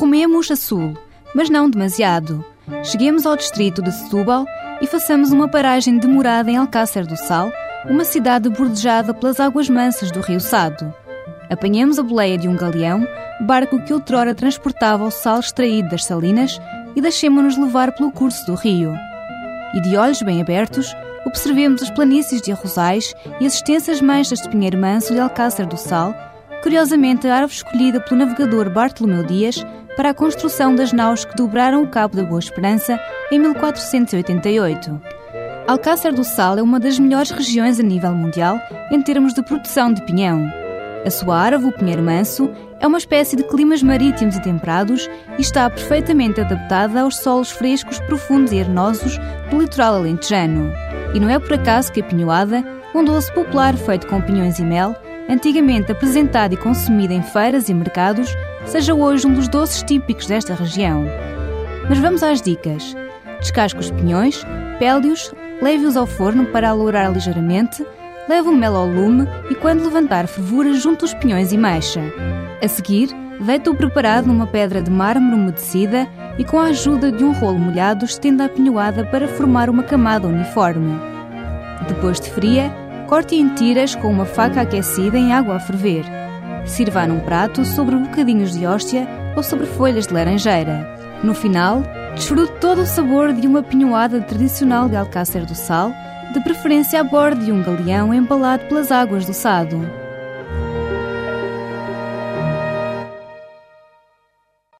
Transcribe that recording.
Rumemos a sul, mas não demasiado. Cheguemos ao distrito de Setúbal e façamos uma paragem demorada em Alcácer do Sal, uma cidade bordejada pelas águas mansas do rio Sado. Apanhamos a boleia de um galeão, barco que outrora transportava o sal extraído das salinas, e deixemo-nos levar pelo curso do rio. E de olhos bem abertos, observemos as planícies de arrozais e as extensas manchas de pinheiro manso de Alcácer do Sal, curiosamente a árvore escolhida pelo navegador Bartolomeu Dias para a construção das naus que dobraram o Cabo da Boa Esperança em 1488. Alcácer do Sal é uma das melhores regiões a nível mundial em termos de produção de pinhão. A sua árvore, o pinheiro manso, é uma espécie de climas marítimos e temperados e está perfeitamente adaptada aos solos frescos, profundos e arenosos do litoral alentejano. E não é por acaso que a pinhoada, um doce popular feito com pinhões e mel, antigamente apresentado e consumido em feiras e mercados, seja hoje um dos doces típicos desta região. Mas vamos às dicas. Descasque os pinhões, pele-os, leve-os ao forno para alourar ligeiramente, leve o mel ao lume e, quando levantar fervura, junte os pinhões e mexa. A seguir, deita-o preparado numa pedra de mármore umedecida e, com a ajuda de um rolo molhado, estenda a pinhoada para formar uma camada uniforme. Depois de fria, corte em tiras com uma faca aquecida em água a ferver. Sirva num prato sobre bocadinhos de hóstia ou sobre folhas de laranjeira. No final, desfrute todo o sabor de uma pinhoada tradicional de Alcácer do Sal, de preferência a bordo de um galeão embalado pelas águas do Sado.